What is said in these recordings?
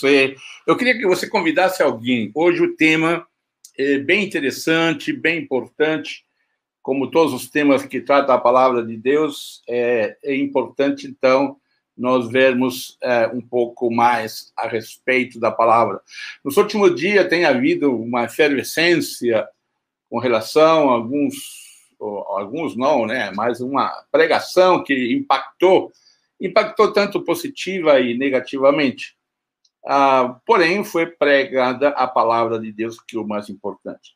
você. Eu queria que você convidasse alguém. Hoje o tema é bem interessante, bem importante. Como todos os temas que tratam a palavra de Deus, é, é importante, então, nós vermos é, um pouco mais a respeito da palavra. Nos últimos dias tem havido uma efervescência com relação a alguns, alguns não, né, mas uma pregação que impactou, impactou tanto positiva e negativamente. Ah, porém, foi pregada a palavra de Deus, que é o mais importante.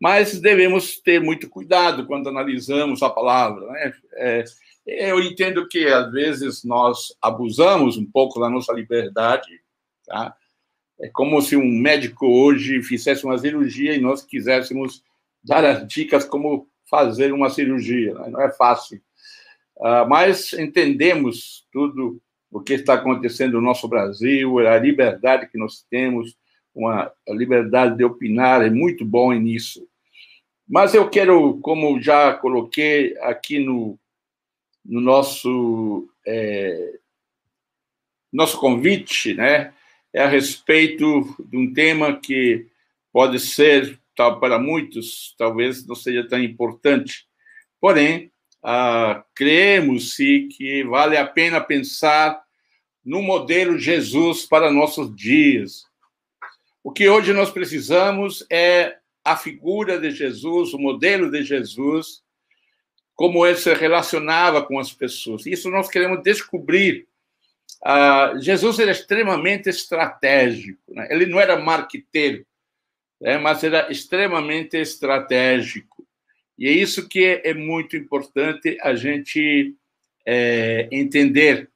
Mas devemos ter muito cuidado quando analisamos a palavra. Né? É, eu entendo que, às vezes, nós abusamos um pouco da nossa liberdade. Tá? É como se um médico hoje fizesse uma cirurgia e nós quiséssemos dar as dicas como fazer uma cirurgia. Né? Não é fácil. Uh, mas entendemos tudo o que está acontecendo no nosso Brasil, a liberdade que nós temos, uma liberdade de opinar, é muito bom nisso. Mas eu quero, como já coloquei aqui no, no nosso, é, nosso convite, né, é a respeito de um tema que pode ser para muitos talvez não seja tão importante. Porém, ah, cremos-se que vale a pena pensar no modelo Jesus para nossos dias. O que hoje nós precisamos é a figura de Jesus, o modelo de Jesus, como ele se relacionava com as pessoas. Isso nós queremos descobrir. Ah, Jesus era extremamente estratégico, né? ele não era marqueteiro é, mas era extremamente estratégico. E é isso que é, muito importante a gente é, entender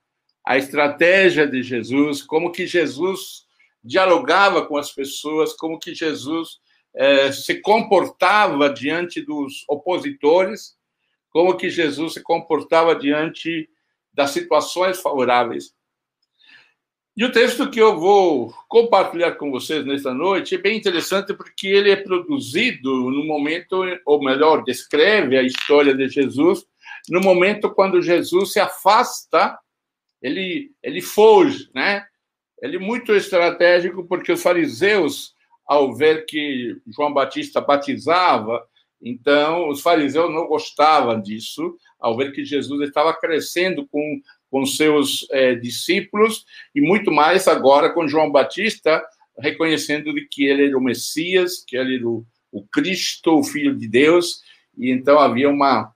a estratégia de Jesus, como que Jesus dialogava com as pessoas, como que Jesus é, se comportava diante dos opositores, como que Jesus se comportava diante das situações favoráveis. E o texto que eu vou compartilhar com vocês nesta noite é bem interessante porque ele é produzido no momento, ou melhor, descreve a história de Jesus no momento quando Jesus se afasta, ele, ele foge, né? Ele é muito estratégico porque os fariseus, ao ver que João Batista batizava, então os fariseus não gostavam disso, ao ver que Jesus estava crescendo com com seus é, discípulos e muito mais agora com João Batista, reconhecendo de que ele era o Messias, que ele era o, o Cristo, o Filho de Deus, e então havia uma,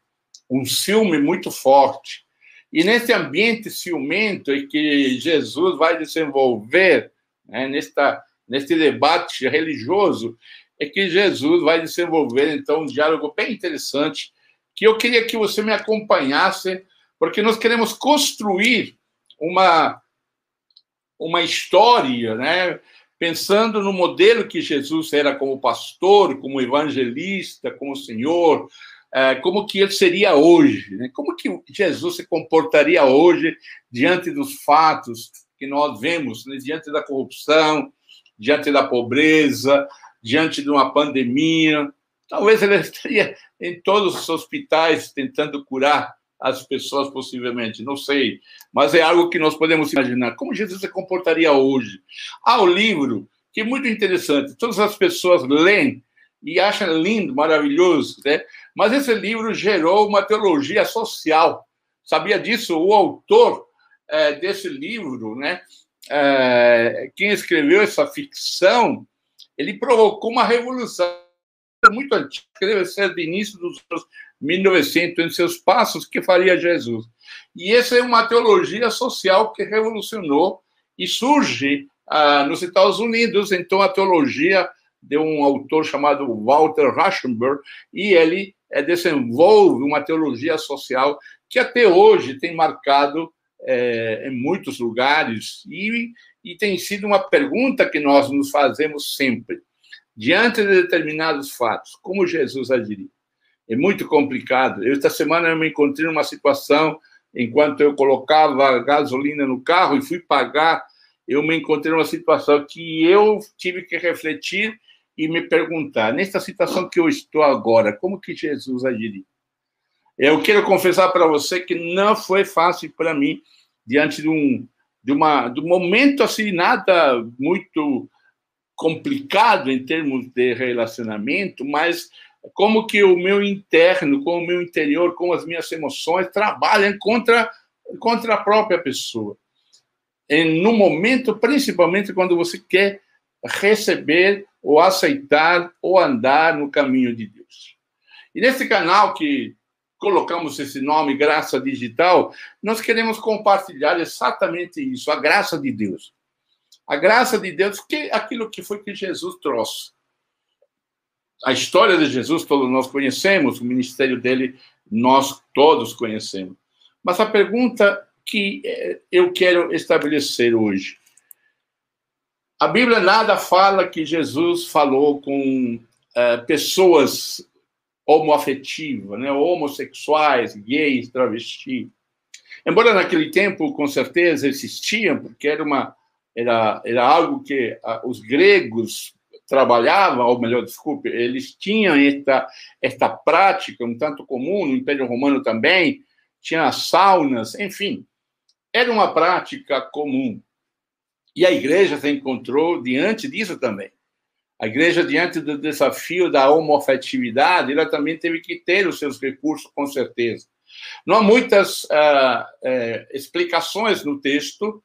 um ciúme muito forte. E nesse ambiente ciumento é que Jesus vai desenvolver, né, nesta, neste debate religioso, é que Jesus vai desenvolver, então, um diálogo bem interessante, que eu queria que você me acompanhasse porque nós queremos construir uma, uma história, né? pensando no modelo que Jesus era como pastor, como evangelista, como Senhor, é, como que ele seria hoje, né? como que Jesus se comportaria hoje diante dos fatos que nós vemos, né? diante da corrupção, diante da pobreza, diante de uma pandemia. Talvez ele estaria em todos os hospitais tentando curar as pessoas, possivelmente, não sei. Mas é algo que nós podemos imaginar. Como Jesus se comportaria hoje? Há o livro, que é muito interessante. Todas as pessoas leem e acham lindo, maravilhoso, né? Mas esse livro gerou uma teologia social. Sabia disso? O autor é, desse livro, né? É, quem escreveu essa ficção, ele provocou uma revolução muito antiga, deve ser do início dos anos 1900, em seus passos, que faria Jesus. E essa é uma teologia social que revolucionou e surge ah, nos Estados Unidos. Então, a teologia de um autor chamado Walter Rauschenberg, e ele é, desenvolve uma teologia social que até hoje tem marcado é, em muitos lugares e, e tem sido uma pergunta que nós nos fazemos sempre. Diante de determinados fatos, como Jesus agiria? É muito complicado. Esta semana, eu me encontrei numa situação, enquanto eu colocava gasolina no carro e fui pagar, eu me encontrei numa situação que eu tive que refletir e me perguntar, nesta situação que eu estou agora, como que Jesus agiria? Eu quero confessar para você que não foi fácil para mim, diante de um, de uma de um momento assim nada muito complicado em termos de relacionamento, mas como que o meu interno, com o meu interior, com as minhas emoções trabalham contra contra a própria pessoa. Em, no momento, principalmente quando você quer receber ou aceitar ou andar no caminho de Deus. E nesse canal que colocamos esse nome Graça Digital, nós queremos compartilhar exatamente isso, a graça de Deus. A graça de Deus, que aquilo que foi que Jesus trouxe. A história de Jesus todos nós conhecemos, o ministério dele nós todos conhecemos. Mas a pergunta que eh, eu quero estabelecer hoje. A Bíblia nada fala que Jesus falou com uh, pessoas homoafetivas, né, homossexuais, gays, travestis. Embora naquele tempo, com certeza, existiam, porque era, uma, era, era algo que uh, os gregos trabalhavam, ou melhor, desculpe, eles tinham esta, esta prática um tanto comum, no Império Romano também, tinha saunas, enfim, era uma prática comum. E a igreja se encontrou diante disso também. A igreja, diante do desafio da homoafetividade, ela também teve que ter os seus recursos, com certeza. Não há muitas uh, uh, explicações no texto,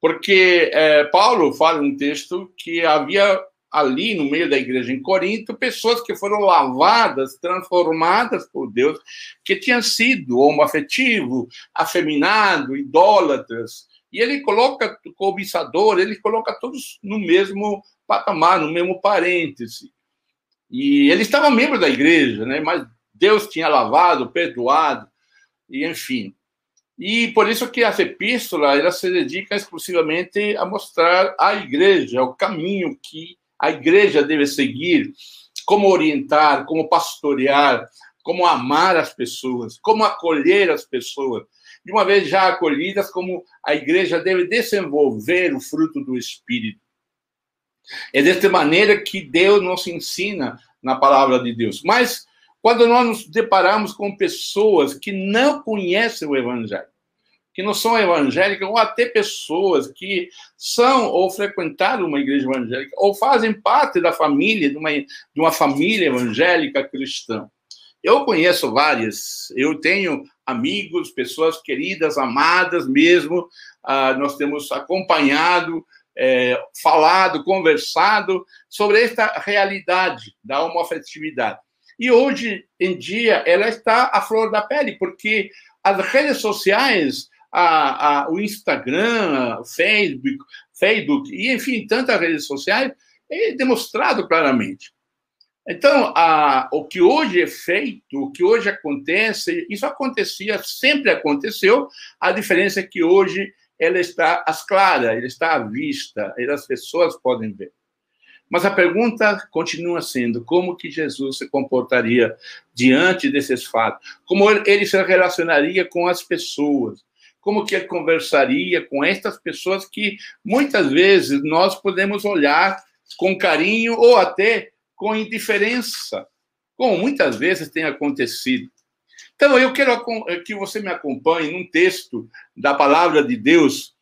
porque uh, Paulo fala um texto que havia ali no meio da igreja em Corinto pessoas que foram lavadas, transformadas por Deus, que tinham sido homoafetivo, afeminado, idólatras. E ele coloca cobiçador, ele coloca todos no mesmo patamar, no mesmo parêntese. E ele estava membro da igreja, né? mas Deus tinha lavado, perdoado, e enfim. E por isso que essa epístola ela se dedica exclusivamente a mostrar à igreja o caminho que a igreja deve seguir, como orientar, como pastorear, como amar as pessoas, como acolher as pessoas. De uma vez já acolhidas, como a igreja deve desenvolver o fruto do Espírito. É desta maneira que Deus nos ensina na palavra de Deus. Mas quando nós nos deparamos com pessoas que não conhecem o Evangelho, que não são evangélicas, ou até pessoas que são ou frequentaram uma igreja evangélica, ou fazem parte da família, de uma, de uma família evangélica cristã. Eu conheço várias, eu tenho amigos, pessoas queridas, amadas mesmo, ah, nós temos acompanhado, é, falado, conversado sobre esta realidade da homoafetividade. E hoje em dia ela está à flor da pele, porque as redes sociais a, a, o Instagram, o Facebook, Facebook, e enfim, tantas redes sociais, é demonstrado claramente. Então, a, o que hoje é feito, o que hoje acontece, isso acontecia, sempre aconteceu, a diferença é que hoje ela está às claras, ela está à vista, as pessoas podem ver. Mas a pergunta continua sendo como que Jesus se comportaria diante desses fatos? Como ele se relacionaria com as pessoas? Como que conversaria com estas pessoas que muitas vezes nós podemos olhar com carinho ou até com indiferença, como muitas vezes tem acontecido. Então, eu quero que você me acompanhe num texto da palavra de Deus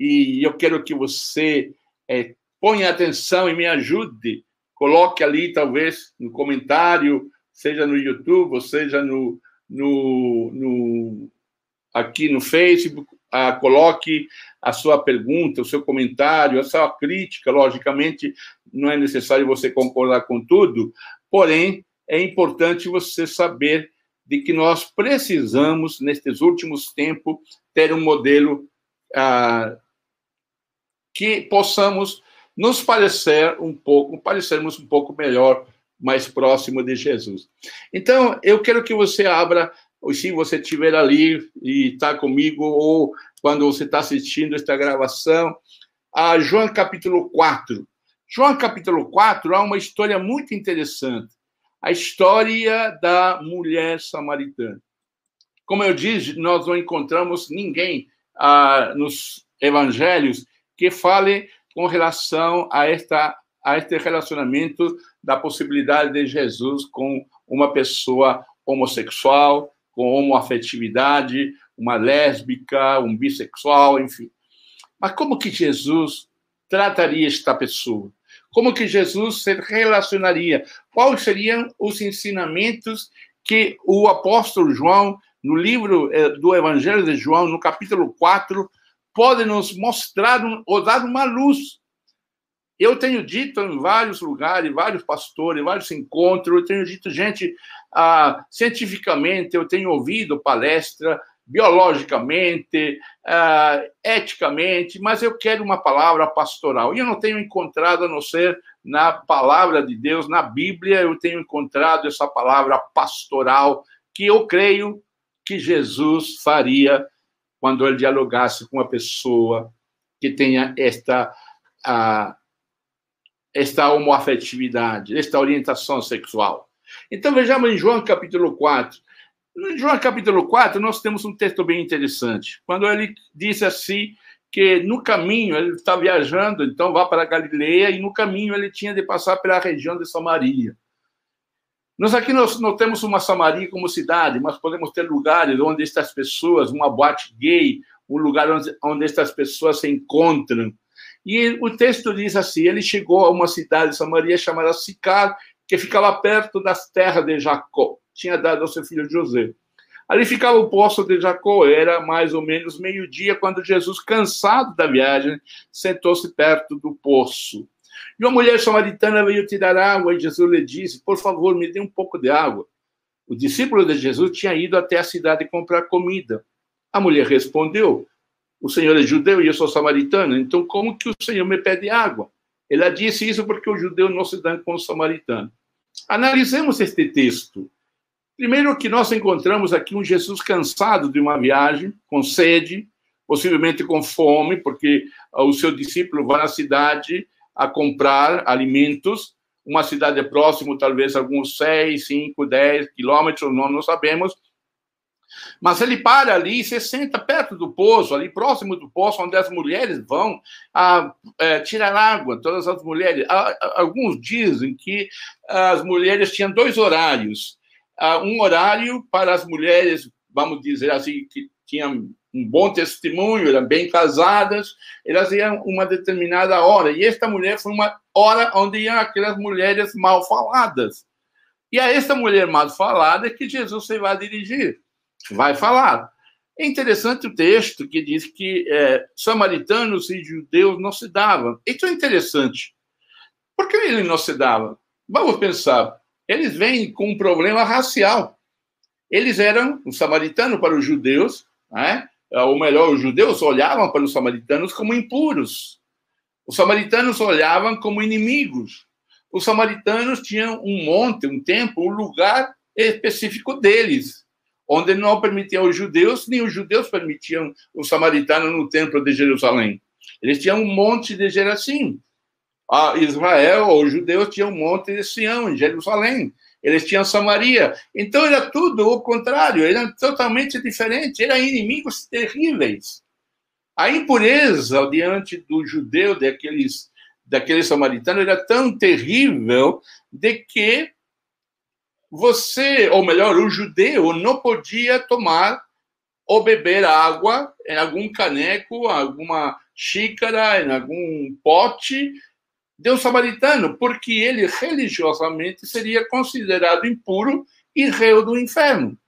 e eu quero que você é, ponha atenção e me ajude. Coloque ali, talvez, no comentário, seja no YouTube, ou seja no, no, no aqui no Facebook, ah, coloque a sua pergunta, o seu comentário, a sua crítica. Logicamente, não é necessário você concordar com tudo, porém, é importante você saber de que nós precisamos, nestes últimos tempos, ter um modelo que possamos nos parecer um pouco, parecermos um pouco melhor, mais próximo de Jesus. Então, eu quero que você abra ou se você estiver ali e está comigo, ou quando você está assistindo esta gravação, a João capítulo 4. João capítulo 4 há uma história muito interessante. A história da mulher samaritana. Como eu disse, nós não encontramos ninguém ah, nos evangelhos que fale com relação a, esta, a este relacionamento da possibilidade de Jesus com uma pessoa homossexual, com homoafetividade, uma lésbica, um bissexual, enfim. Mas como que Jesus trataria esta pessoa? Como que Jesus se relacionaria? Quais seriam os ensinamentos que o apóstolo João, no livro eh, do Evangelho de João, no capítulo 4, pode nos mostrar ou dar uma luz? Eu tenho dito em vários lugares, vários pastores, vários encontros, eu tenho dito, gente, ah, cientificamente, eu tenho ouvido palestra, biologicamente, uh, eticamente, mas eu quero uma palavra pastoral. E eu não tenho encontrado, a não ser na palavra de Deus, na Bíblia, eu tenho encontrado essa palavra pastoral que eu creio que Jesus faria quando ele dialogasse com uma pessoa que tenha esta, uh, esta homoafetividade, esta orientação sexual. Então, vejamos em João capítulo 4, no João capítulo 4, nós temos um texto bem interessante. Quando ele diz assim que no caminho, ele está viajando, então vá para Galileia, e no caminho ele tinha de passar pela região de Samaria. Nós aqui nós não temos uma Samaria como cidade, mas podemos ter lugares onde estas pessoas, uma boate gay, um lugar onde, onde estas pessoas se encontram. E o texto diz assim: ele chegou a uma cidade de Samaria chamada Sicar, que ficava perto das terras de Jacó tinha dado ao seu filho José. Ali ficava o poço de Jacó, era mais ou menos meio-dia, quando Jesus, cansado da viagem, sentou-se perto do poço. E uma mulher samaritana veio tirar água e Jesus lhe disse: Por favor, me dê um pouco de água. O discípulo de Jesus tinha ido até a cidade comprar comida. A mulher respondeu: O Senhor é judeu e eu sou samaritana, então como que o Senhor me pede água? Ela disse isso porque o judeu não se dá com o samaritano. Analisemos este texto. Primeiro que nós encontramos aqui um Jesus cansado de uma viagem, com sede, possivelmente com fome, porque o seu discípulo vai à cidade a comprar alimentos, uma cidade próxima, talvez alguns 6, 5, 10 quilômetros, não, não sabemos. Mas ele para ali e se senta perto do poço, ali próximo do poço, onde as mulheres vão a, é, tirar água, todas as mulheres. Alguns dizem que as mulheres tinham dois horários um horário para as mulheres, vamos dizer assim, que tinham um bom testemunho, eram bem casadas, elas iam uma determinada hora. E esta mulher foi uma hora onde iam aquelas mulheres mal faladas. E a esta mulher mal falada é que Jesus se vai dirigir, vai falar. É interessante o texto que diz que é, samaritanos e judeus não se davam. Isso é interessante. Por que ele não se dava? Vamos pensar eles vêm com um problema racial. Eles eram um samaritano para os judeus, né? ou melhor, os judeus olhavam para os samaritanos como impuros. Os samaritanos olhavam como inimigos. Os samaritanos tinham um monte, um templo, um lugar específico deles, onde não permitiam os judeus, nem os judeus permitiam os samaritanos no templo de Jerusalém. Eles tinham um monte de Gerazim, a Israel, os judeus tinham um monte de Sião, em Jerusalém. Eles tinham Samaria. Então era tudo o contrário, era totalmente diferente, eram inimigos terríveis. A impureza diante do judeu, daqueles, daqueles samaritanos, era tão terrível de que você, ou melhor, o judeu, não podia tomar ou beber água em algum caneco, alguma xícara, em algum pote, de um samaritano, porque ele religiosamente seria considerado impuro e réu do inferno.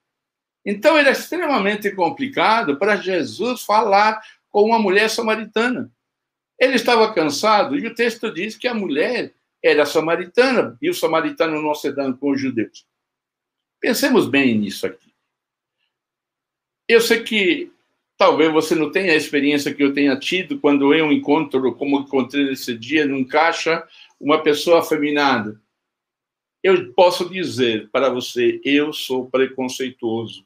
Então era extremamente complicado para Jesus falar com uma mulher samaritana. Ele estava cansado e o texto diz que a mulher era samaritana e o samaritano não se dão com os judeus. Pensemos bem nisso aqui. Eu sei que Talvez você não tenha a experiência que eu tenha tido quando eu encontro, como encontrei nesse dia, num caixa, uma pessoa afeminada. Eu posso dizer para você, eu sou preconceituoso.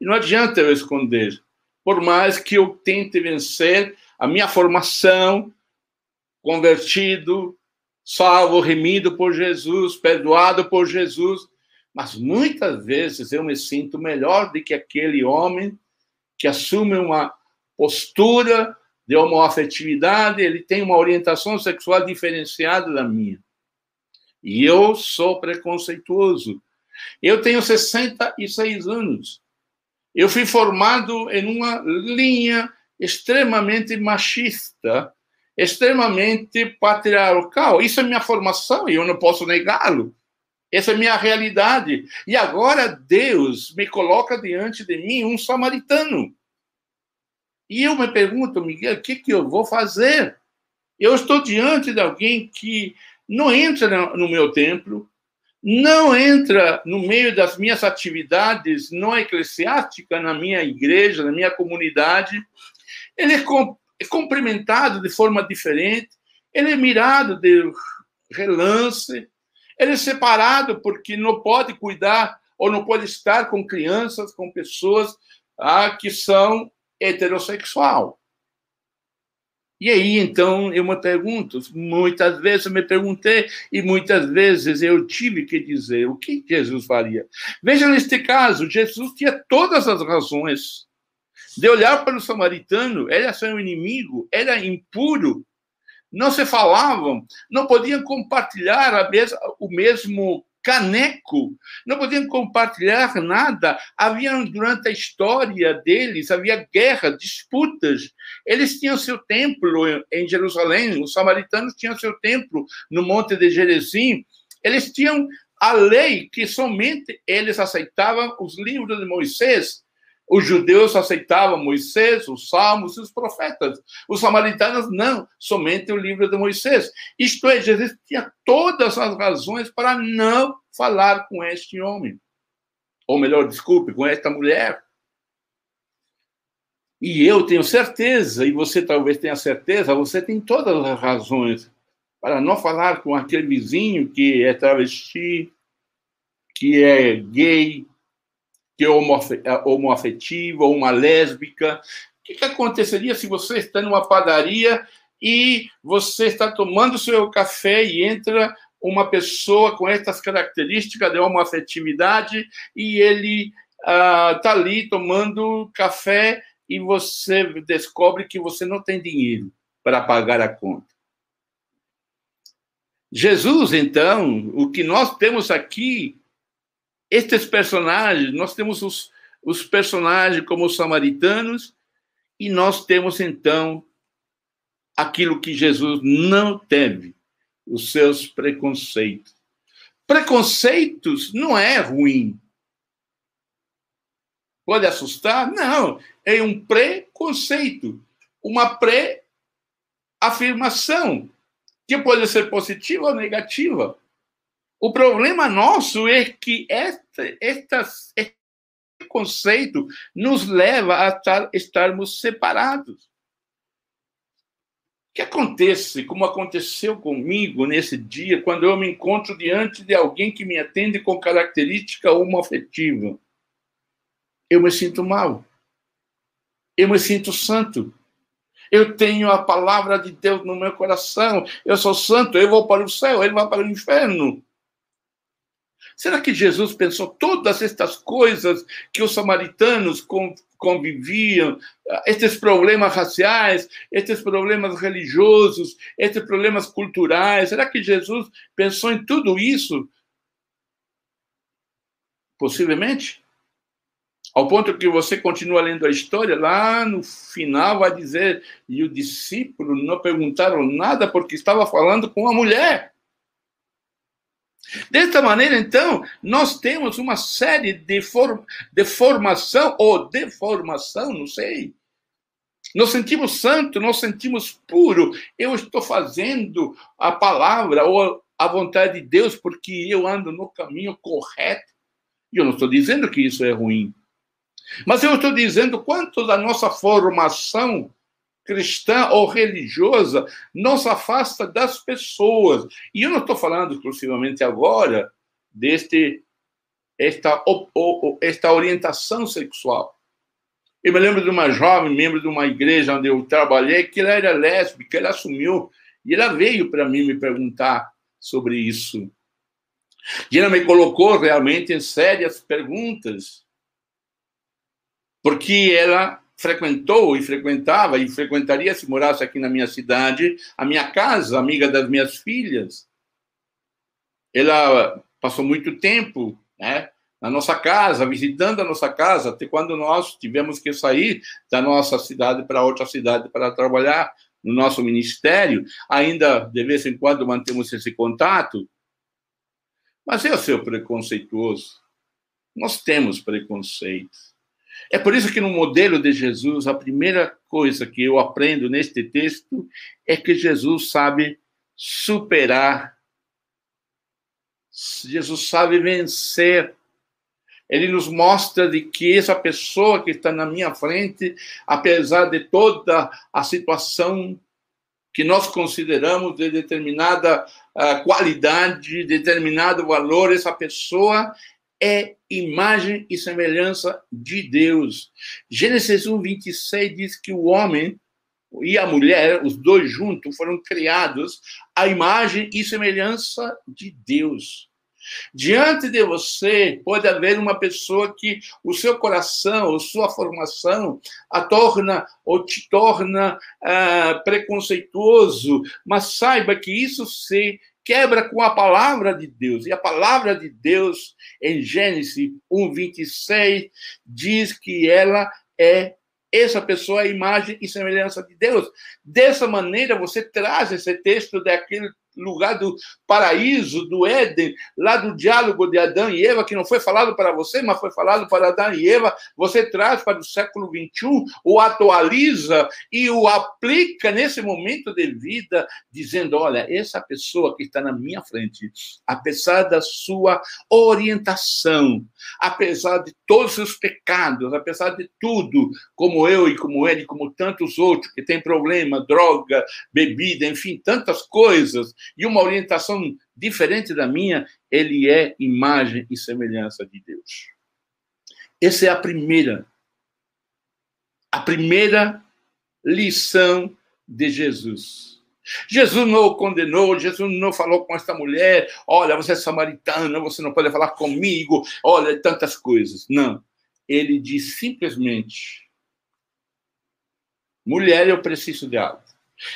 E não adianta eu esconder. Por mais que eu tente vencer a minha formação, convertido, salvo, remido por Jesus, perdoado por Jesus, mas muitas vezes eu me sinto melhor do que aquele homem que assume uma postura de homoafetividade, ele tem uma orientação sexual diferenciada da minha. E eu sou preconceituoso. Eu tenho 66 anos. Eu fui formado em uma linha extremamente machista, extremamente patriarcal. Isso é minha formação e eu não posso negá-lo. Essa é minha realidade. E agora Deus me coloca diante de mim um samaritano. E eu me pergunto, Miguel, o que, que eu vou fazer? Eu estou diante de alguém que não entra no meu templo, não entra no meio das minhas atividades não eclesiásticas, na minha igreja, na minha comunidade. Ele é, é cumprimentado de forma diferente, ele é mirado de relance, ele é separado porque não pode cuidar ou não pode estar com crianças, com pessoas ah, que são heterossexual. E aí, então, eu me pergunto, muitas vezes eu me perguntei e muitas vezes eu tive que dizer o que Jesus faria. Veja, neste caso, Jesus tinha todas as razões de olhar para o samaritano, era seu inimigo, era impuro, não se falavam, não podiam compartilhar mesma, o mesmo caneco, não podiam compartilhar nada. Havia, durante a história deles, havia guerra, disputas. Eles tinham seu templo em Jerusalém, os samaritanos tinham seu templo no Monte de Gerezim. Eles tinham a lei que somente eles aceitavam os livros de Moisés. Os judeus aceitavam Moisés, os salmos e os profetas. Os samaritanos não, somente o livro de Moisés. Isto é, Jesus tinha todas as razões para não falar com este homem. Ou melhor, desculpe, com esta mulher. E eu tenho certeza, e você talvez tenha certeza, você tem todas as razões para não falar com aquele vizinho que é travesti, que é gay, que é, é homoafetiva, ou uma lésbica. O que, que aconteceria se você está numa padaria e você está tomando seu café e entra uma pessoa com estas características de homoafetividade e ele está uh, ali tomando café e você descobre que você não tem dinheiro para pagar a conta. Jesus, então, o que nós temos aqui estes personagens, nós temos os, os personagens como os samaritanos, e nós temos então aquilo que Jesus não teve, os seus preconceitos. Preconceitos não é ruim. Pode assustar? Não, é um preconceito, uma pré-afirmação, que pode ser positiva ou negativa. O problema nosso é que esta, esta, este conceito nos leva a estar, estarmos separados. O que acontece, como aconteceu comigo nesse dia, quando eu me encontro diante de alguém que me atende com característica homoafetiva? Eu me sinto mal. Eu me sinto santo. Eu tenho a palavra de Deus no meu coração. Eu sou santo, eu vou para o céu, ele vai para o inferno. Será que Jesus pensou todas estas coisas que os samaritanos conviviam, estes problemas raciais, estes problemas religiosos, estes problemas culturais? Será que Jesus pensou em tudo isso? Possivelmente. Ao ponto que você continua lendo a história, lá no final vai dizer: e o discípulo não perguntaram nada porque estava falando com a mulher. Desta maneira, então, nós temos uma série de, for, de formação ou deformação, não sei. Nós sentimos santo, nós sentimos puro. Eu estou fazendo a palavra ou a vontade de Deus porque eu ando no caminho correto. E eu não estou dizendo que isso é ruim. Mas eu estou dizendo quanto da nossa formação cristã ou religiosa não se afasta das pessoas. E eu não estou falando exclusivamente agora deste esta, esta orientação sexual. Eu me lembro de uma jovem, membro de uma igreja onde eu trabalhei, que ela era lésbica, ela assumiu, e ela veio para mim me perguntar sobre isso. E ela me colocou realmente em sérias perguntas, porque ela frequentou e frequentava e frequentaria se morasse aqui na minha cidade, a minha casa, amiga das minhas filhas. Ela passou muito tempo, né, na nossa casa, visitando a nossa casa, até quando nós tivemos que sair da nossa cidade para outra cidade para trabalhar no nosso ministério, ainda de vez em quando mantemos esse contato. Mas eu ser preconceituoso. Nós temos preconceito. É por isso que no modelo de Jesus, a primeira coisa que eu aprendo neste texto é que Jesus sabe superar. Jesus sabe vencer. Ele nos mostra de que essa pessoa que está na minha frente, apesar de toda a situação que nós consideramos de determinada uh, qualidade, determinado valor, essa pessoa é imagem e semelhança de Deus. Gênesis 1, 26 diz que o homem e a mulher, os dois juntos, foram criados à imagem e semelhança de Deus. Diante de você pode haver uma pessoa que o seu coração, ou sua formação, a torna ou te torna uh, preconceituoso, mas saiba que isso se quebra com a palavra de Deus. E a palavra de Deus, em Gênesis 1, 26, diz que ela é essa pessoa a imagem e semelhança de Deus. Dessa maneira, você traz esse texto daquele lugar do paraíso, do Éden, lá do diálogo de Adão e Eva, que não foi falado para você, mas foi falado para Adão e Eva, você traz para o século 21, o atualiza e o aplica nesse momento de vida, dizendo: olha, essa pessoa que está na minha frente, apesar da sua orientação, apesar de todos os pecados, apesar de tudo, como eu e como ele, como tantos outros que têm problema, droga, bebida, enfim, tantas coisas, e uma orientação diferente da minha, ele é imagem e semelhança de Deus. Essa é a primeira, a primeira lição de Jesus. Jesus não o condenou, Jesus não falou com esta mulher, olha, você é samaritana, você não pode falar comigo, olha, tantas coisas. Não. Ele diz simplesmente: mulher, eu preciso de algo.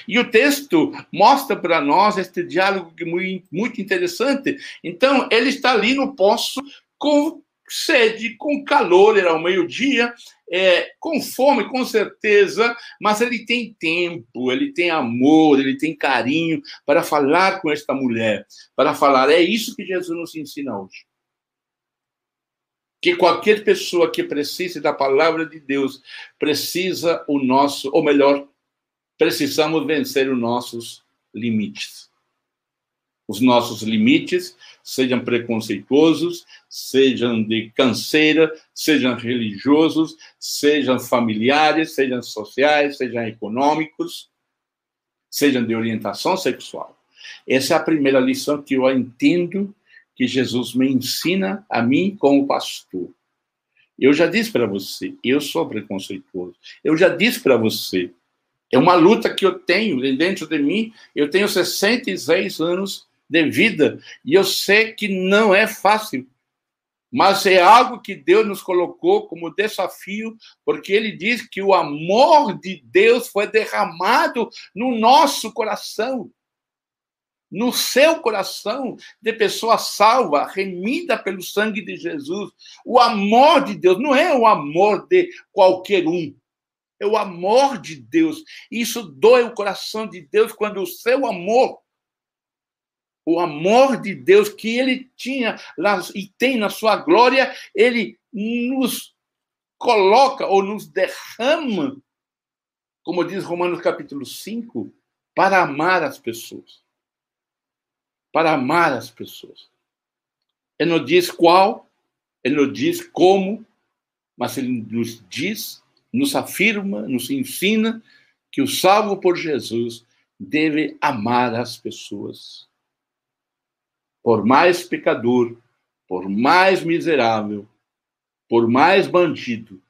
E o texto mostra para nós este diálogo muito, interessante. Então, ele está ali no poço com sede, com calor, era o meio-dia, é, com fome, com certeza, mas ele tem tempo, ele tem amor, ele tem carinho para falar com esta mulher, para falar. É isso que Jesus nos ensina hoje. Que qualquer pessoa que precise da palavra de Deus precisa o nosso, ou melhor, precisamos vencer os nossos limites. Os nossos limites, sejam preconceituosos, sejam de canseira, sejam religiosos, sejam familiares, sejam sociais, sejam econômicos, sejam de orientação sexual. Essa é a primeira lição que eu entendo que Jesus me ensina a mim como pastor. Eu já disse para você, eu sou preconceituoso. Eu já disse para você, é uma luta que eu tenho dentro de mim. Eu tenho 66 anos de vida e eu sei que não é fácil. Mas é algo que Deus nos colocou como desafio, porque ele diz que o amor de Deus foi derramado no nosso coração. No seu coração de pessoa salva, remida pelo sangue de Jesus. O amor de Deus não é o amor de qualquer um é o amor de Deus. Isso dói o coração de Deus quando o seu amor, o amor de Deus que ele tinha lá e tem na sua glória, ele nos coloca ou nos derrama, como diz Romanos capítulo 5, para amar as pessoas. Para amar as pessoas. Ele não diz qual, ele não diz como, mas ele nos diz nos afirma, nos ensina que o salvo por Jesus deve amar as pessoas. Por mais pecador, por mais miserável, por mais bandido.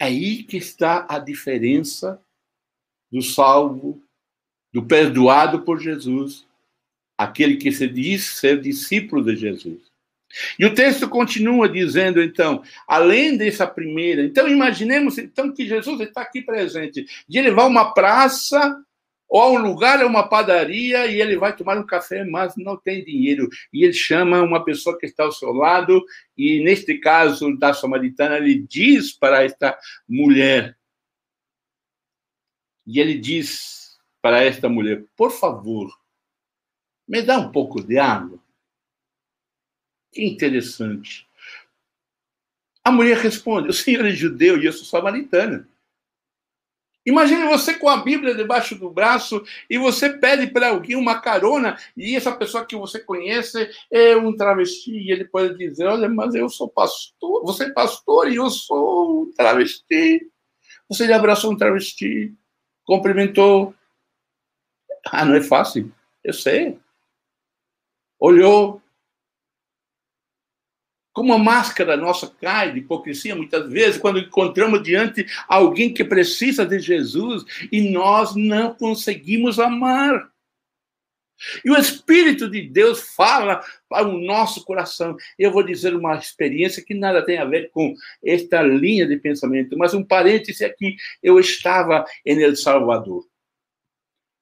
É aí que está a diferença do salvo, do perdoado por Jesus, aquele que se diz ser discípulo de Jesus. E o texto continua dizendo, então, além dessa primeira, então imaginemos então que Jesus está aqui presente, de levar uma praça Ou um lugar é uma padaria e ele vai tomar um café, mas não tem dinheiro. E ele chama uma pessoa que está ao seu lado, e neste caso da samaritana, ele diz para esta mulher, e ele diz para esta mulher: Por favor, me dá um pouco de água. Que interessante. A mulher responde: O senhor é judeu e eu sou samaritana. Imagine você com a Bíblia debaixo do braço e você pede para alguém uma carona e essa pessoa que você conhece é um travesti e ele pode dizer: Olha, mas eu sou pastor, você é pastor e eu sou um travesti. Você lhe abraçou um travesti, cumprimentou. Ah, não é fácil, eu sei. Olhou, como a máscara nossa cai de hipocrisia muitas vezes quando encontramos diante alguém que precisa de Jesus e nós não conseguimos amar. E o Espírito de Deus fala para o nosso coração. Eu vou dizer uma experiência que nada tem a ver com esta linha de pensamento, mas um parêntese aqui. Eu estava em El Salvador.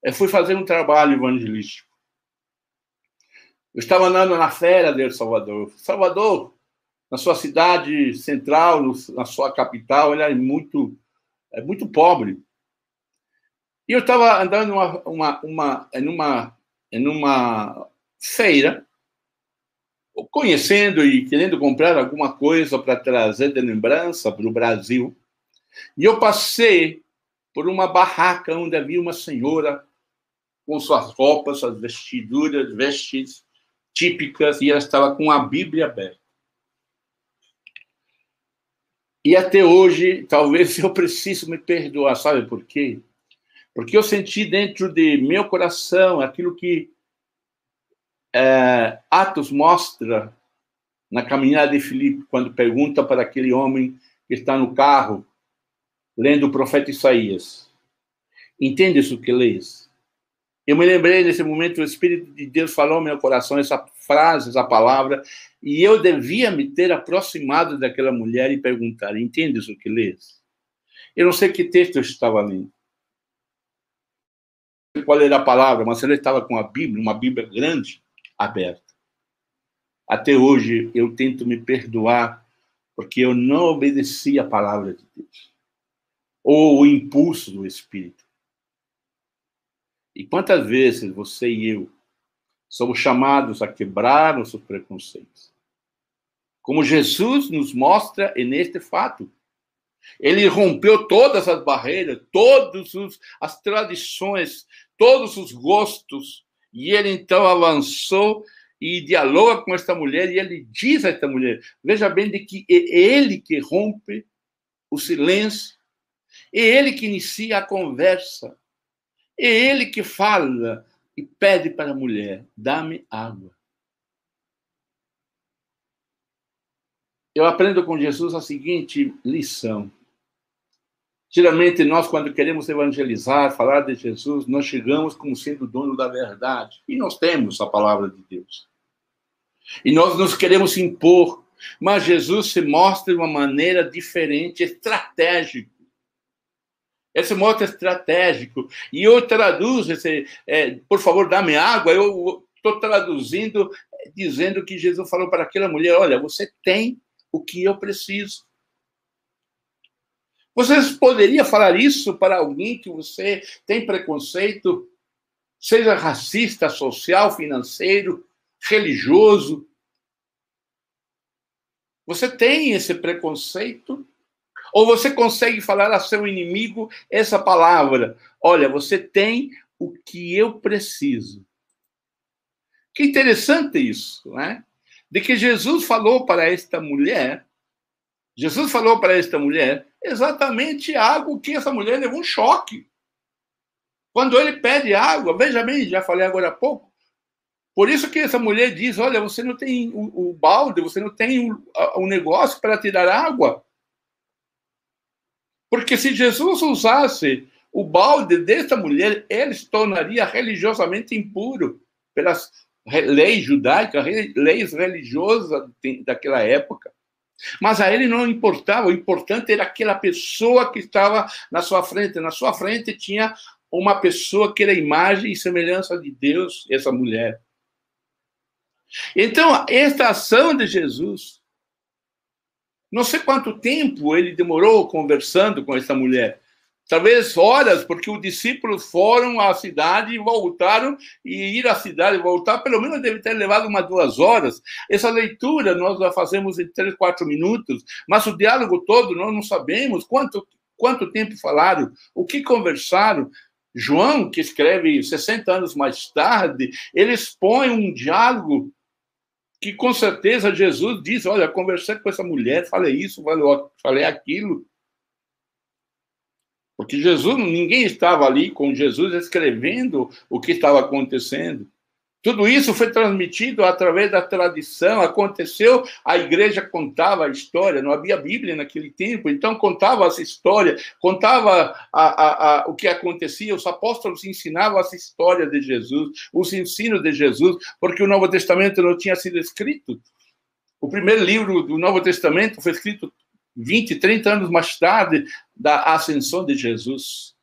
Eu fui fazer um trabalho evangelístico. Eu estava andando na feira de El Salvador. Salvador na sua cidade central, na sua capital, ele é muito, é muito pobre. E eu estava andando numa, uma, uma, em, uma, em uma feira, conhecendo e querendo comprar alguma coisa para trazer de lembrança para o Brasil. E eu passei por uma barraca onde havia uma senhora com suas roupas, suas vestiduras, vestes típicas, e ela estava com a Bíblia aberta. E até hoje, talvez eu precise me perdoar, sabe por quê? Porque eu senti dentro de meu coração aquilo que é, Atos mostra na caminhada de Filipe, quando pergunta para aquele homem que está no carro, lendo o profeta Isaías: Entende isso que lês? Eu me lembrei nesse momento, o Espírito de Deus falou ao meu coração essa frase, essa palavra, e eu devia me ter aproximado daquela mulher e perguntar: entendes o que lês? Eu não sei que texto eu estava lendo. Qual era a palavra, mas ela estava com a Bíblia, uma Bíblia grande, aberta. Até hoje eu tento me perdoar porque eu não obedeci a palavra de Deus ou o impulso do Espírito. E quantas vezes você e eu somos chamados a quebrar nossos preconceitos? Como Jesus nos mostra neste fato. Ele rompeu todas as barreiras, todas as tradições, todos os gostos, e ele então avançou e dialoga com esta mulher, e ele diz a esta mulher: veja bem, de que é ele que rompe o silêncio, é ele que inicia a conversa, é ele que fala e pede para a mulher: dá-me água. Eu aprendo com Jesus a seguinte lição. Geralmente, nós, quando queremos evangelizar, falar de Jesus, nós chegamos como sendo dono da verdade. E nós temos a palavra de Deus. E nós nos queremos impor. Mas Jesus se mostra de uma maneira diferente, estratégica. Esse modo estratégico. E eu traduzo esse, é, por favor, dá-me água, eu estou traduzindo, dizendo que Jesus falou para aquela mulher: olha, você tem o que eu preciso. Vocês poderiam falar isso para alguém que você tem preconceito, seja racista, social, financeiro, religioso? Você tem esse preconceito? Ou você consegue falar a seu inimigo essa palavra? Olha, você tem o que eu preciso. Que interessante isso, né? De que Jesus falou para esta mulher, Jesus falou para esta mulher exatamente algo que essa mulher levou um choque. Quando ele pede água, veja bem, já falei agora há pouco. Por isso que essa mulher diz: Olha, você não tem o, o balde, você não tem o, o negócio para tirar água. Porque se Jesus usasse o balde desta mulher, ele se tornaria religiosamente impuro pelas leis judaicas, leis religiosas daquela época. Mas a ele não importava, o importante era aquela pessoa que estava na sua frente. Na sua frente tinha uma pessoa que era imagem e semelhança de Deus, essa mulher. Então, esta ação de Jesus, não sei quanto tempo ele demorou conversando com essa mulher, talvez horas, porque os discípulos foram à cidade e voltaram, e ir à cidade e voltar, pelo menos deve ter levado umas duas horas. Essa leitura nós a fazemos em três, quatro minutos, mas o diálogo todo nós não sabemos quanto, quanto tempo falaram, o que conversaram. João, que escreve 60 anos mais tarde, ele expõe um diálogo que com certeza Jesus diz: Olha, conversei com essa mulher, falei isso, falei aquilo. Porque Jesus, ninguém estava ali com Jesus escrevendo o que estava acontecendo. Tudo isso foi transmitido através da tradição, aconteceu, a igreja contava a história, não havia Bíblia naquele tempo, então contava essa história, contava a, a, a, o que acontecia, os apóstolos ensinavam essa história de Jesus, os ensinos de Jesus, porque o Novo Testamento não tinha sido escrito. O primeiro livro do Novo Testamento foi escrito 20, 30 anos mais tarde da ascensão de Jesus.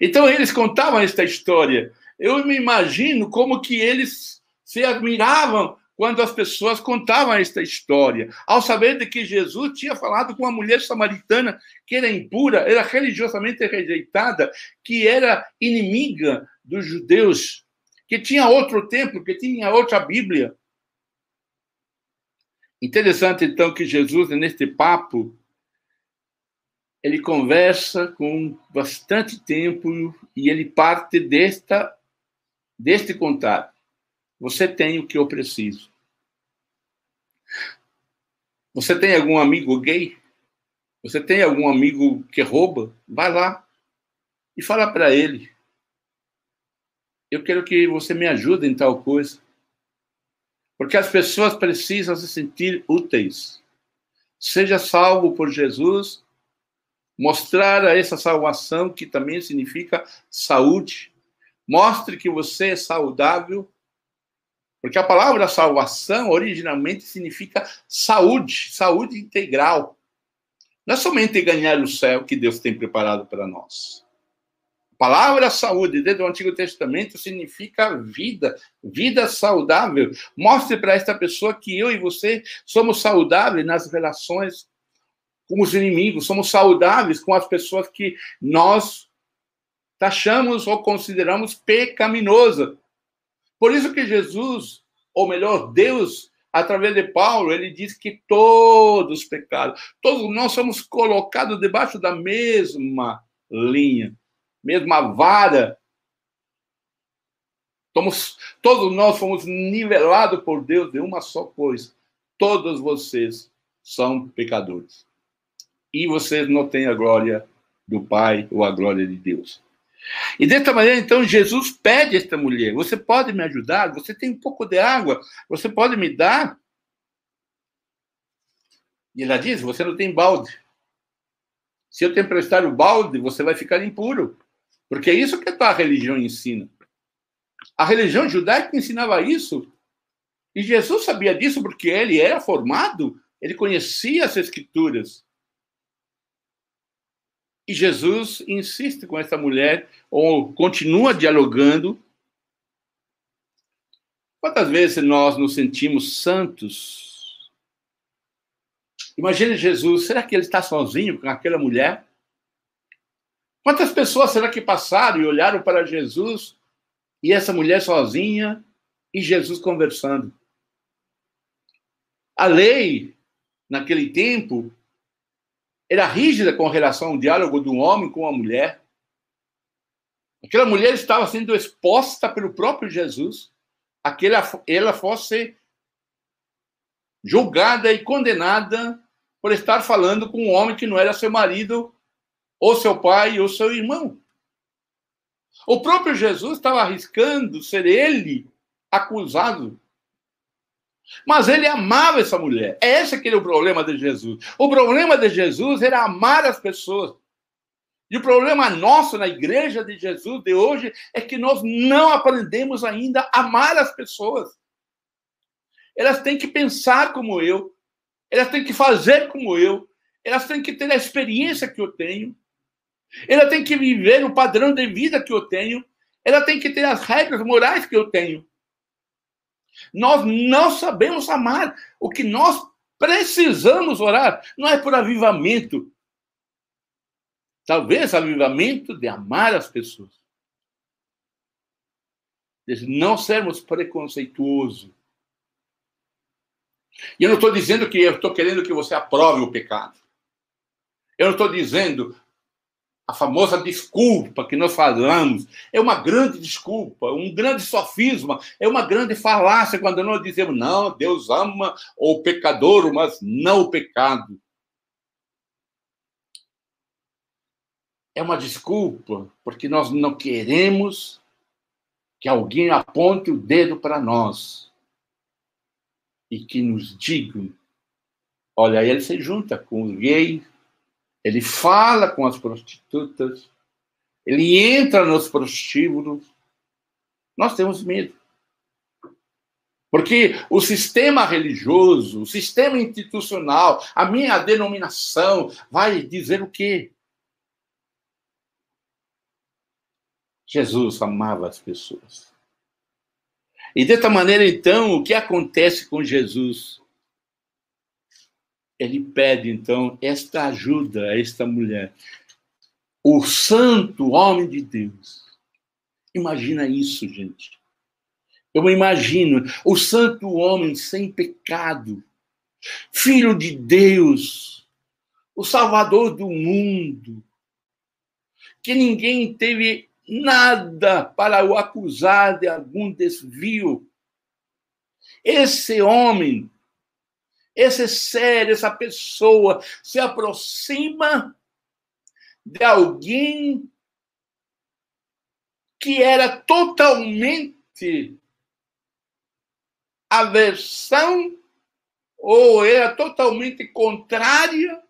Então eles contavam esta história. Eu me imagino como que eles se admiravam quando as pessoas contavam esta história, ao saber de que Jesus tinha falado com uma mulher samaritana que era impura, era religiosamente rejeitada, que era inimiga dos judeus, que tinha outro templo, que tinha outra Bíblia. Interessante, então, que Jesus, neste papo, ele conversa com bastante tempo e ele parte desta, deste contato. Você tem o que eu preciso. Você tem algum amigo gay? Você tem algum amigo que rouba? Vai lá e fala para ele. Eu quero que você me ajude em tal coisa. Porque as pessoas precisam se sentir úteis. Seja salvo por Jesus, mostrar a essa salvação que também significa saúde. Mostre que você é saudável, porque a palavra salvação originalmente significa saúde, saúde integral. Não é somente ganhar o céu que Deus tem preparado para nós palavra saúde, desde o Antigo Testamento, significa vida, vida saudável. Mostre para esta pessoa que eu e você somos saudáveis nas relações com os inimigos, somos saudáveis com as pessoas que nós taxamos ou consideramos pecaminosa. Por isso que Jesus, ou melhor, Deus, através de Paulo, ele diz que todos pecaram, todos nós somos colocados debaixo da mesma linha mesma vara. Todos nós fomos nivelados por Deus de uma só coisa. Todos vocês são pecadores. E vocês não têm a glória do Pai ou a glória de Deus. E dessa maneira, então, Jesus pede a esta mulher: Você pode me ajudar? Você tem um pouco de água? Você pode me dar? E ela diz: Você não tem balde. Se eu te emprestar o balde, você vai ficar impuro. Porque é isso que a religião ensina. A religião judaica ensinava isso. E Jesus sabia disso porque ele era formado, ele conhecia as escrituras. E Jesus insiste com essa mulher, ou continua dialogando. Quantas vezes nós nos sentimos santos? Imagine Jesus, será que ele está sozinho com aquela mulher? Quantas pessoas será que passaram e olharam para Jesus e essa mulher sozinha e Jesus conversando? A lei, naquele tempo, era rígida com relação ao diálogo de um homem com uma mulher. Aquela mulher estava sendo exposta pelo próprio Jesus a que ela fosse julgada e condenada por estar falando com um homem que não era seu marido ou seu pai ou seu irmão. O próprio Jesus estava arriscando ser ele acusado. Mas ele amava essa mulher. Esse que era o problema de Jesus. O problema de Jesus era amar as pessoas. E o problema nosso na igreja de Jesus de hoje é que nós não aprendemos ainda a amar as pessoas. Elas têm que pensar como eu, elas têm que fazer como eu, elas têm que ter a experiência que eu tenho. Ela tem que viver o padrão de vida que eu tenho. Ela tem que ter as regras morais que eu tenho. Nós não sabemos amar. O que nós precisamos orar não é por avivamento. Talvez avivamento de amar as pessoas. De não sermos preconceituosos. E eu não estou dizendo que eu estou querendo que você aprove o pecado. Eu não estou dizendo a famosa desculpa que nós falamos. É uma grande desculpa, um grande sofisma, é uma grande falácia quando nós dizemos, não, Deus ama o pecador, mas não o pecado. É uma desculpa, porque nós não queremos que alguém aponte o dedo para nós e que nos digam: olha, ele se junta com os gays, ele fala com as prostitutas, ele entra nos prostíbulos. Nós temos medo. Porque o sistema religioso, o sistema institucional, a minha denominação vai dizer o quê? Jesus amava as pessoas. E dessa maneira, então, o que acontece com Jesus? Ele pede, então, esta ajuda a esta mulher. O santo homem de Deus. Imagina isso, gente. Eu imagino o santo homem sem pecado, filho de Deus, o salvador do mundo, que ninguém teve nada para o acusar de algum desvio. Esse homem, esse ser, essa pessoa se aproxima de alguém que era totalmente aversão ou era totalmente contrária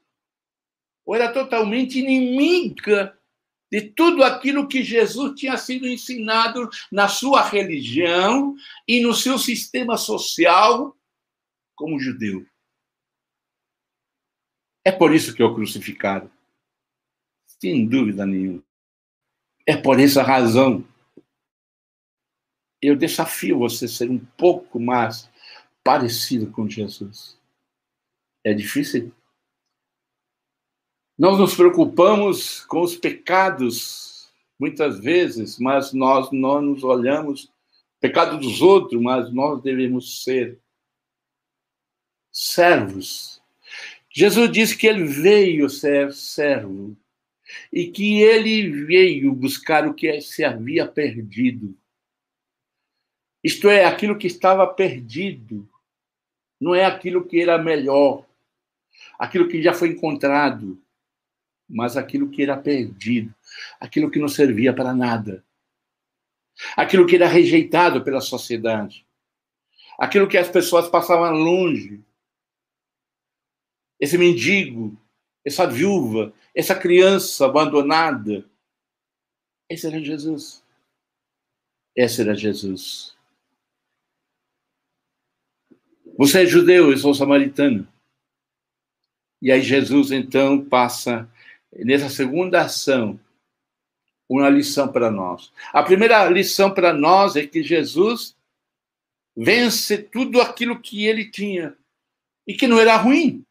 ou era totalmente inimiga de tudo aquilo que Jesus tinha sido ensinado na sua religião e no seu sistema social como judeu. É por isso que o crucificado. Sem dúvida nenhuma. É por essa razão. Eu desafio você a ser um pouco mais parecido com Jesus. É difícil? Nós nos preocupamos com os pecados, muitas vezes, mas nós não nos olhamos pecado dos outros, mas nós devemos ser servos. Jesus disse que ele veio ser servo e que ele veio buscar o que se havia perdido. Isto é, aquilo que estava perdido, não é aquilo que era melhor, aquilo que já foi encontrado mas aquilo que era perdido, aquilo que não servia para nada, aquilo que era rejeitado pela sociedade, aquilo que as pessoas passavam longe. Esse mendigo, essa viúva, essa criança abandonada. Esse era Jesus. Esse era Jesus. Você é judeu, eu sou samaritano. E aí Jesus então passa nessa segunda ação, uma lição para nós. A primeira lição para nós é que Jesus vence tudo aquilo que ele tinha e que não era ruim.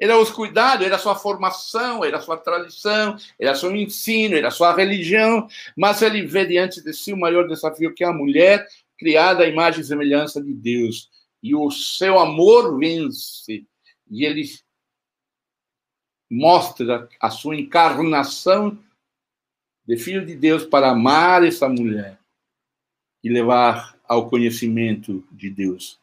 Era os cuidados, era a sua formação, era a sua tradição, era seu ensino, era sua religião, mas ele vê diante de si o maior desafio que é a mulher criada à imagem e semelhança de Deus. E o seu amor vence. E ele mostra a sua encarnação de filho de Deus para amar essa mulher e levar ao conhecimento de Deus.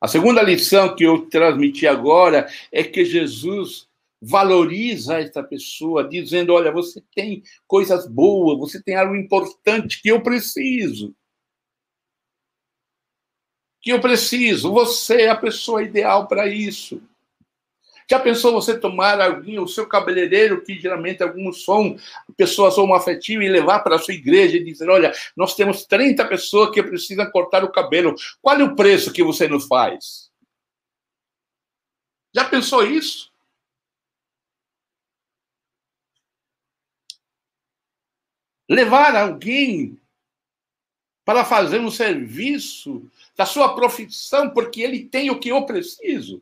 A segunda lição que eu transmiti agora é que Jesus valoriza esta pessoa, dizendo: Olha, você tem coisas boas, você tem algo importante que eu preciso. Que eu preciso, você é a pessoa ideal para isso. Já pensou você tomar alguém, o seu cabeleireiro, que geralmente alguns são pessoas homoafetivas, e levar para a sua igreja e dizer: olha, nós temos 30 pessoas que precisam cortar o cabelo. Qual é o preço que você nos faz? Já pensou isso? levar alguém para fazer um serviço da sua profissão, porque ele tem o que eu preciso.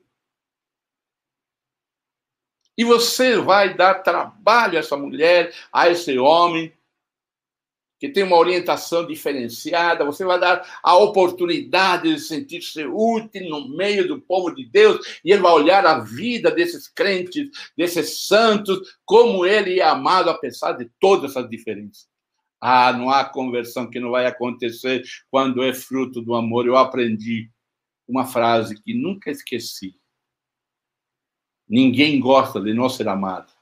E você vai dar trabalho a essa mulher, a esse homem, que tem uma orientação diferenciada, você vai dar a oportunidade de sentir-se útil no meio do povo de Deus, e ele vai olhar a vida desses crentes, desses santos, como ele é amado, apesar de todas essas diferenças. Ah, não há conversão que não vai acontecer quando é fruto do amor. Eu aprendi uma frase que nunca esqueci. Ninguém gosta de não ser amado.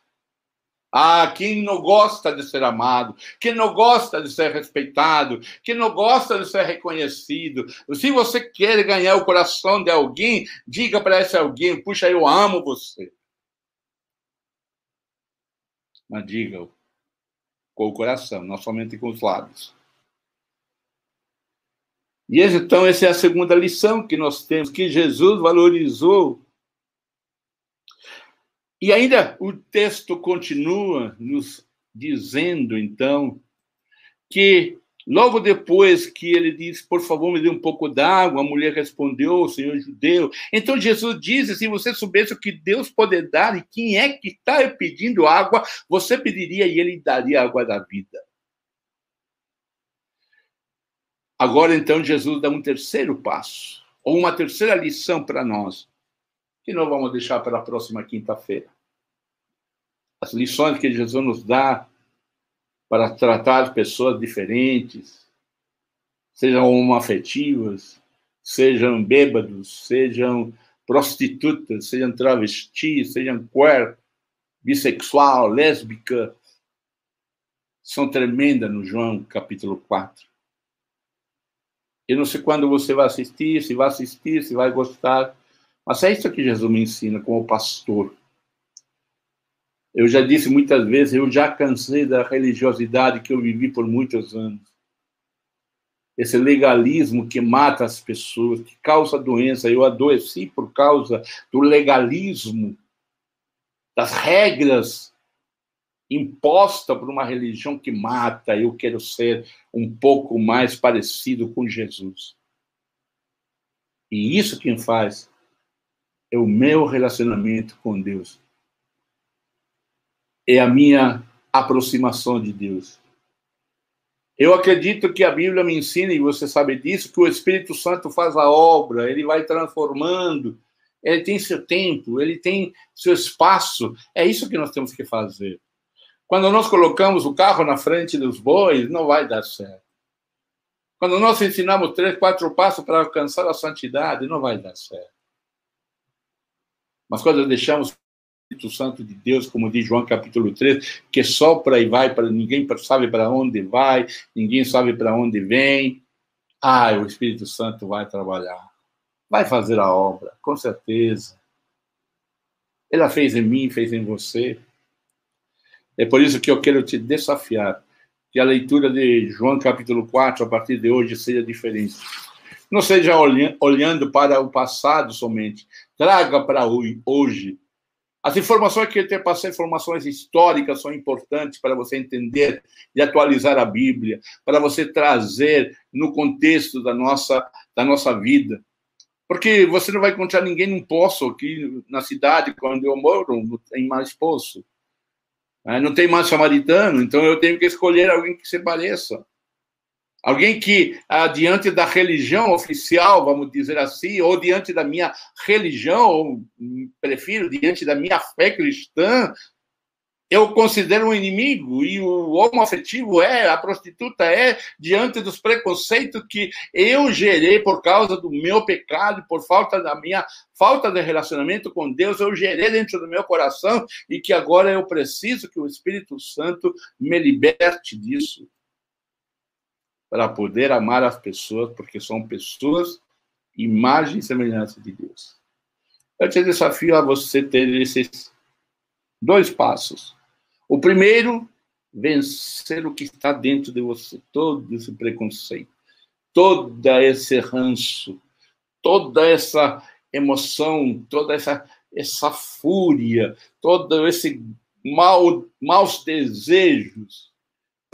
Ah, quem não gosta de ser amado, quem não gosta de ser respeitado, quem não gosta de ser reconhecido. Se você quer ganhar o coração de alguém, diga para esse alguém: puxa, eu amo você. Mas diga com o coração, não somente com os lábios. E então, essa é a segunda lição que nós temos, que Jesus valorizou e ainda o texto continua nos dizendo, então, que logo depois que ele diz, por favor, me dê um pouco d'água, a mulher respondeu, o Senhor judeu. Então Jesus diz, se você soubesse o que Deus pode dar e quem é que está pedindo água, você pediria e ele daria água da vida. Agora, então, Jesus dá um terceiro passo, ou uma terceira lição para nós que nós vamos deixar para a próxima quinta-feira. As lições que Jesus nos dá para tratar pessoas diferentes, sejam homoafetivas, sejam bêbados, sejam prostitutas, sejam travestis, sejam queer, bissexual, lésbica, são tremendas no João capítulo 4. Eu não sei quando você vai assistir, se vai assistir, se vai gostar, mas é isso que Jesus me ensina como pastor. Eu já disse muitas vezes, eu já cansei da religiosidade que eu vivi por muitos anos. Esse legalismo que mata as pessoas, que causa doença. Eu adoeci por causa do legalismo, das regras imposta por uma religião que mata. Eu quero ser um pouco mais parecido com Jesus. E isso quem faz é o meu relacionamento com Deus. É a minha aproximação de Deus. Eu acredito que a Bíblia me ensina, e você sabe disso, que o Espírito Santo faz a obra, ele vai transformando, ele tem seu tempo, ele tem seu espaço. É isso que nós temos que fazer. Quando nós colocamos o carro na frente dos bois, não vai dar certo. Quando nós ensinamos três, quatro passos para alcançar a santidade, não vai dar certo. Mas quando deixamos o Espírito Santo de Deus, como diz João capítulo 3, que sopra e vai para ninguém sabe para onde vai, ninguém sabe para onde vem. Ah, o Espírito Santo vai trabalhar. Vai fazer a obra, com certeza. Ele fez em mim, fez em você. É por isso que eu quero te desafiar que a leitura de João capítulo 4, a partir de hoje, seja diferente. Não seja olhando para o passado somente. Traga para hoje. As informações que eu te passei, informações históricas, são importantes para você entender e atualizar a Bíblia, para você trazer no contexto da nossa, da nossa vida. Porque você não vai encontrar ninguém num poço aqui na cidade, quando eu moro, não tem mais poço. Né? Não tem mais samaritano, então eu tenho que escolher alguém que se pareça. Alguém que, ah, diante da religião oficial, vamos dizer assim, ou diante da minha religião, ou hum, prefiro, diante da minha fé cristã, eu considero um inimigo e o homoafetivo é, a prostituta é, diante dos preconceitos que eu gerei por causa do meu pecado, por falta da minha falta de relacionamento com Deus, eu gerei dentro do meu coração e que agora eu preciso que o Espírito Santo me liberte disso para poder amar as pessoas, porque são pessoas, imagem e semelhança de Deus. Eu te desafio a você ter esses dois passos. O primeiro, vencer o que está dentro de você, todo esse preconceito, toda esse ranço, toda essa emoção, toda essa, essa fúria, todo esse mal, maus desejos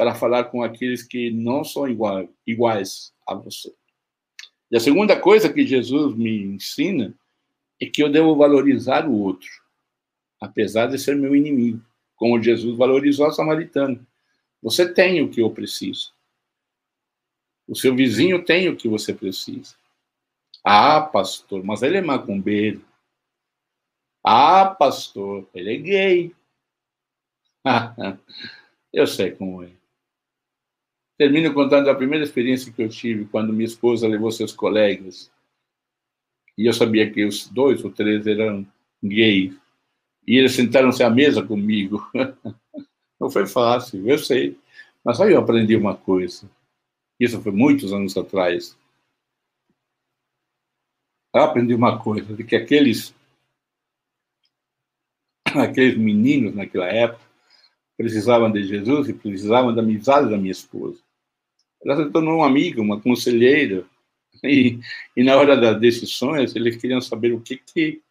para falar com aqueles que não são igual, iguais a você. E a segunda coisa que Jesus me ensina é que eu devo valorizar o outro, apesar de ser meu inimigo, como Jesus valorizou a samaritana. Você tem o que eu preciso. O seu vizinho tem o que você precisa. Ah, pastor, mas ele é macumbeiro. Ah, pastor, ele é gay. eu sei como é. Termino contando a primeira experiência que eu tive quando minha esposa levou seus colegas. E eu sabia que os dois ou três eram gays. E eles sentaram-se à mesa comigo. Não foi fácil, eu sei. Mas aí eu aprendi uma coisa. Isso foi muitos anos atrás. Eu aprendi uma coisa, de que aqueles aqueles meninos naquela época precisavam de Jesus e precisavam da amizade da minha esposa. Ela se tornou uma amiga, uma conselheira, e, e na hora das decisões eles queriam saber o que, que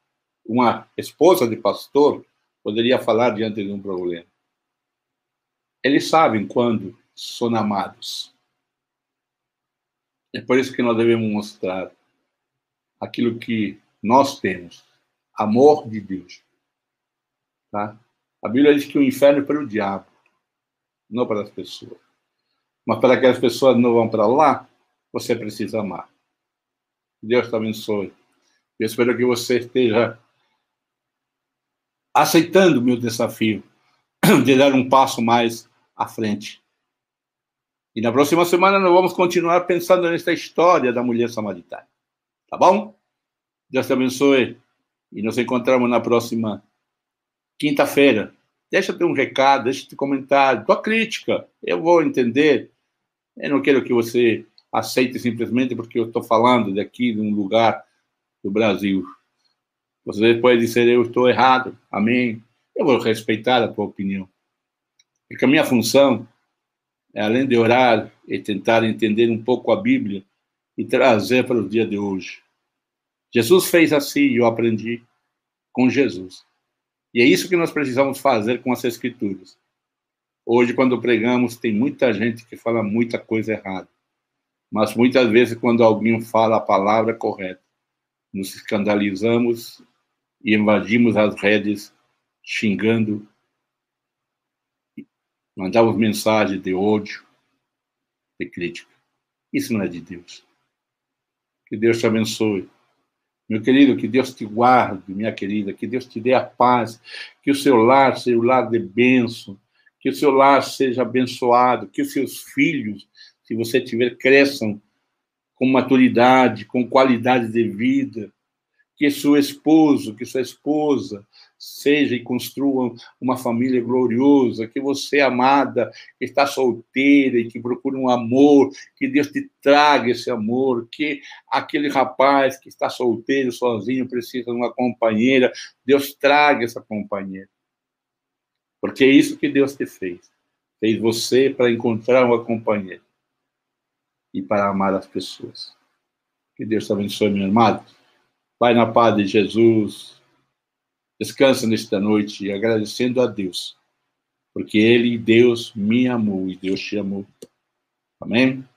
uma esposa de pastor poderia falar diante de um problema. Eles sabem quando são amados. É por isso que nós devemos mostrar aquilo que nós temos, amor de Deus. Tá? A Bíblia diz que o inferno é para o diabo, não para as pessoas. Mas para que as pessoas não vão para lá, você precisa amar. Deus te abençoe. Eu espero que você esteja aceitando o meu desafio de dar um passo mais à frente. E na próxima semana nós vamos continuar pensando nesta história da mulher samaritana. Tá bom? Deus te abençoe. E nos encontramos na próxima quinta-feira. Deixa ter um recado, deixa te comentário, tua crítica. Eu vou entender. Eu não quero que você aceite simplesmente porque eu estou falando daqui de um lugar do Brasil. Você pode dizer eu estou errado. Amém. Eu vou respeitar a tua opinião. Porque a minha função é, além de orar e tentar entender um pouco a Bíblia e trazer para o dia de hoje. Jesus fez assim e eu aprendi com Jesus. E é isso que nós precisamos fazer com as Escrituras. Hoje, quando pregamos, tem muita gente que fala muita coisa errada. Mas muitas vezes, quando alguém fala a palavra correta, nos escandalizamos e invadimos as redes xingando mandamos mensagens de ódio, de crítica. Isso não é de Deus. Que Deus te abençoe. Meu querido, que Deus te guarde, minha querida, que Deus te dê a paz, que o seu lar seja o lar de bênção, que o seu lar seja abençoado, que os seus filhos, se você tiver, cresçam com maturidade, com qualidade de vida, que seu esposo, que sua esposa seja e construa uma família gloriosa, que você, amada, que está solteira e que procura um amor, que Deus te traga esse amor, que aquele rapaz que está solteiro, sozinho, precisa de uma companheira, Deus traga essa companheira. Porque é isso que Deus te fez. Fez você para encontrar uma companheira e para amar as pessoas. Que Deus te abençoe, meu amado. Vai na paz de Jesus. Descansa nesta noite agradecendo a Deus, porque Ele, Deus, me amou e Deus te amou. Amém?